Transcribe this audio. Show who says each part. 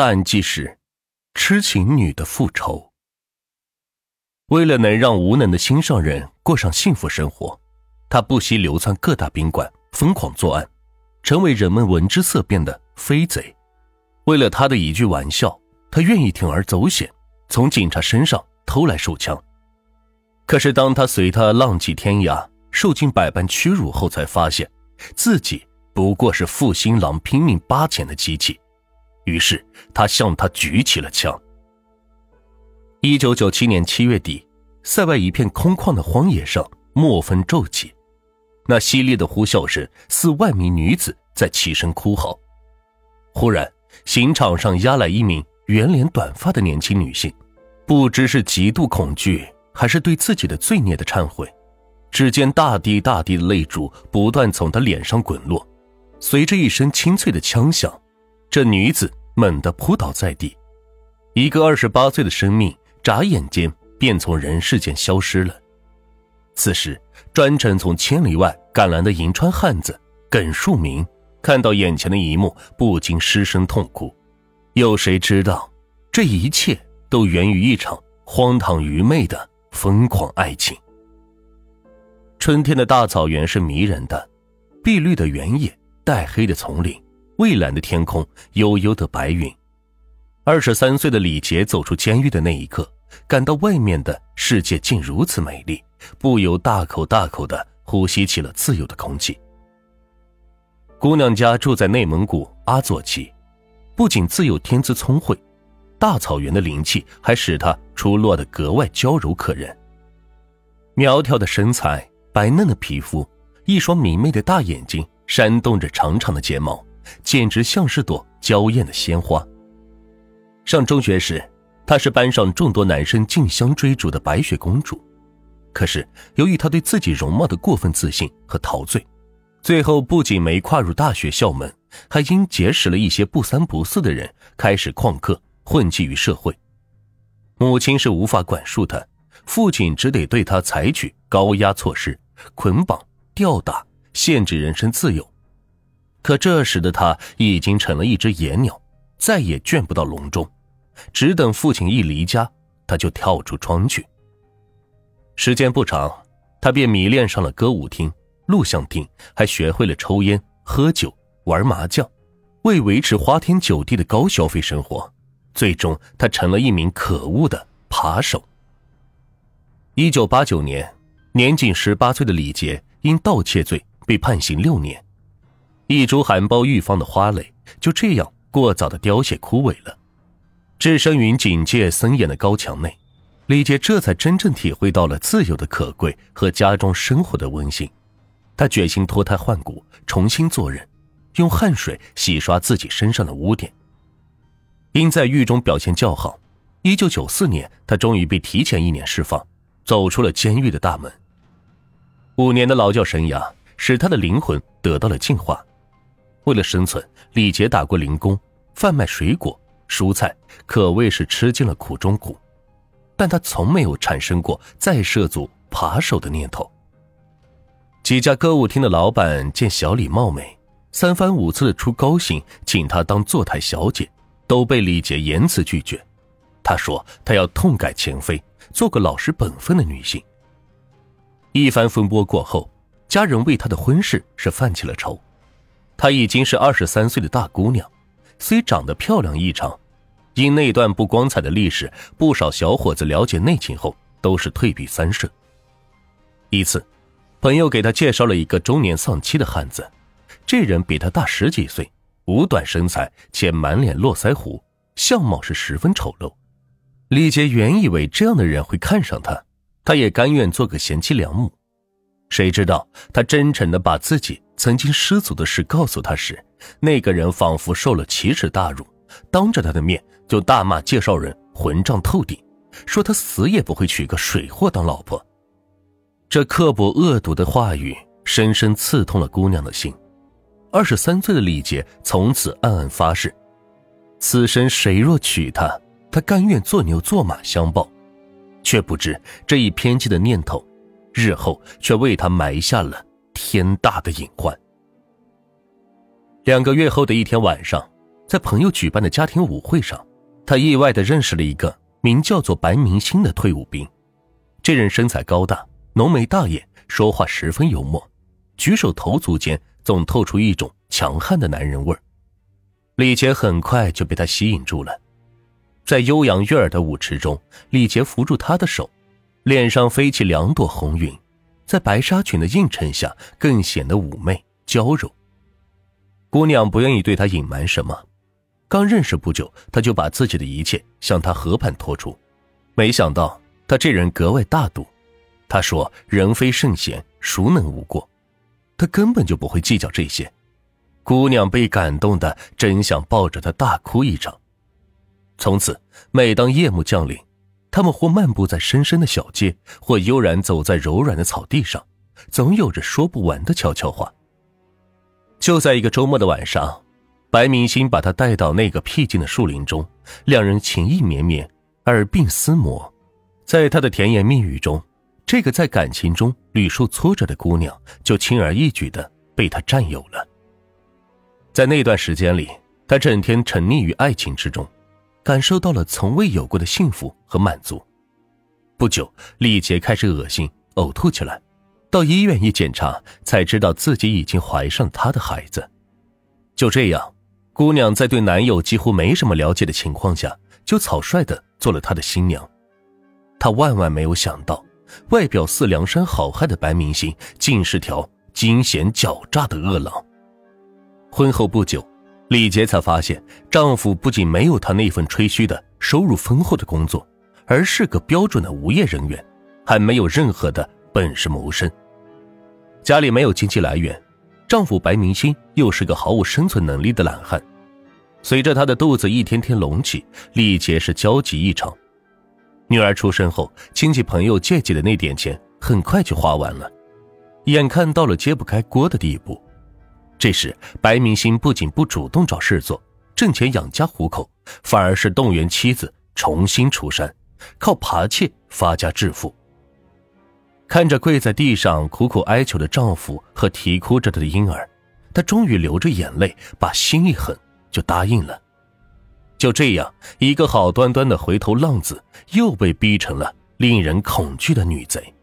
Speaker 1: 大案纪实：痴情女的复仇。为了能让无能的心上人过上幸福生活，他不惜流窜各大宾馆，疯狂作案，成为人们闻之色变的飞贼。为了他的一句玩笑，他愿意铤而走险，从警察身上偷来手枪。可是当他随他浪迹天涯，受尽百般屈辱后，才发现自己不过是负心郎拼命扒钱的机器。于是他向他举起了枪。一九九七年七月底，塞外一片空旷的荒野上，墨风骤起，那犀利的呼啸声似万名女子在齐声哭嚎。忽然，刑场上压来一名圆脸短发的年轻女性，不知是极度恐惧，还是对自己的罪孽的忏悔，只见大滴大滴的泪珠不断从她脸上滚落，随着一声清脆的枪响。这女子猛地扑倒在地，一个二十八岁的生命眨眼间便从人世间消失了。此时，专程从千里外赶来的银川汉子耿树明看到眼前的一幕，不禁失声痛哭。有谁知道，这一切都源于一场荒唐愚昧的疯狂爱情。春天的大草原是迷人的，碧绿的原野，带黑的丛林。蔚蓝的天空，悠悠的白云。二十三岁的李杰走出监狱的那一刻，感到外面的世界竟如此美丽，不由大口大口的呼吸起了自由的空气。姑娘家住在内蒙古阿左旗，不仅自幼天资聪慧，大草原的灵气还使她出落的格外娇柔可人。苗条的身材，白嫩的皮肤，一双明媚的大眼睛，扇动着长长的睫毛。简直像是朵娇艳的鲜花。上中学时，她是班上众多男生竞相追逐的白雪公主。可是，由于她对自己容貌的过分自信和陶醉，最后不仅没跨入大学校门，还因结识了一些不三不四的人，开始旷课混迹于社会。母亲是无法管束她，父亲只得对她采取高压措施，捆绑、吊打，限制人身自由。可这时的他已经成了一只野鸟，再也圈不到笼中，只等父亲一离家，他就跳出窗去。时间不长，他便迷恋上了歌舞厅、录像厅，还学会了抽烟、喝酒、玩麻将。为维持花天酒地的高消费生活，最终他成了一名可恶的扒手。一九八九年，年仅十八岁的李杰因盗窃罪被判刑六年。一株含苞欲放的花蕾就这样过早的凋谢枯萎了。置身于警戒森严的高墙内，李杰这才真正体会到了自由的可贵和家中生活的温馨。他决心脱胎换骨，重新做人，用汗水洗刷自己身上的污点。因在狱中表现较好，一九九四年，他终于被提前一年释放，走出了监狱的大门。五年的劳教生涯使他的灵魂得到了净化。为了生存，李杰打过零工，贩卖水果、蔬菜，可谓是吃尽了苦中苦。但他从没有产生过再涉足扒手的念头。几家歌舞厅的老板见小李貌美，三番五次的出高薪请她当坐台小姐，都被李杰严词拒绝。他说他要痛改前非，做个老实本分的女性。一番风波过后，家人为他的婚事是犯起了愁。她已经是二十三岁的大姑娘，虽长得漂亮异常，因那段不光彩的历史，不少小伙子了解内情后都是退避三舍。一次，朋友给她介绍了一个中年丧妻的汉子，这人比她大十几岁，五短身材且满脸络腮胡，相貌是十分丑陋。李杰原以为这样的人会看上她，他也甘愿做个贤妻良母。谁知道他真诚的把自己曾经失足的事告诉他时，那个人仿佛受了奇耻大辱，当着他的面就大骂介绍人混账透顶，说他死也不会娶个水货当老婆。这刻薄恶毒的话语深深刺痛了姑娘的心。二十三岁的李杰从此暗暗发誓，此生谁若娶她，他甘愿做牛做马相报。却不知这一偏激的念头。日后却为他埋下了天大的隐患。两个月后的一天晚上，在朋友举办的家庭舞会上，他意外的认识了一个名叫做白明星的退伍兵。这人身材高大，浓眉大眼，说话十分幽默，举手投足间总透出一种强悍的男人味儿。李杰很快就被他吸引住了，在悠扬悦耳的舞池中，李杰扶住他的手，脸上飞起两朵红云，在白纱裙的映衬下，更显得妩媚娇柔。姑娘不愿意对他隐瞒什么。刚认识不久，他就把自己的一切向他和盘托出，没想到他这人格外大度。他说：“人非圣贤，孰能无过？”他根本就不会计较这些。姑娘被感动的真想抱着他大哭一场。从此，每当夜幕降临，他们或漫步在深深的小街，或悠然走在柔软的草地上，总有着说不完的悄悄话。就在一个周末的晚上。白明星把他带到那个僻静的树林中，两人情意绵绵，耳鬓厮磨。在他的甜言蜜语中，这个在感情中屡受挫折的姑娘就轻而易举的被他占有了。在那段时间里，他整天沉溺于爱情之中，感受到了从未有过的幸福和满足。不久，李杰开始恶心、呕吐起来，到医院一检查，才知道自己已经怀上他的孩子。就这样。姑娘在对男友几乎没什么了解的情况下，就草率的做了他的新娘。她万万没有想到，外表似梁山好汉的白明星，竟是条惊险狡诈的恶狼。婚后不久，李杰才发现，丈夫不仅没有她那份吹嘘的收入丰厚的工作，而是个标准的无业人员，还没有任何的本事谋生，家里没有经济来源。丈夫白明星又是个毫无生存能力的懒汉，随着他的肚子一天天隆起，李杰是焦急异常。女儿出生后，亲戚朋友借给的那点钱很快就花完了，眼看到了揭不开锅的地步。这时，白明星不仅不主动找事做，挣钱养家糊口，反而是动员妻子重新出山，靠扒窃发家致富。看着跪在地上苦苦哀求的丈夫和啼哭着的婴儿，她终于流着眼泪，把心一狠，就答应了。就这样，一个好端端的回头浪子，又被逼成了令人恐惧的女贼。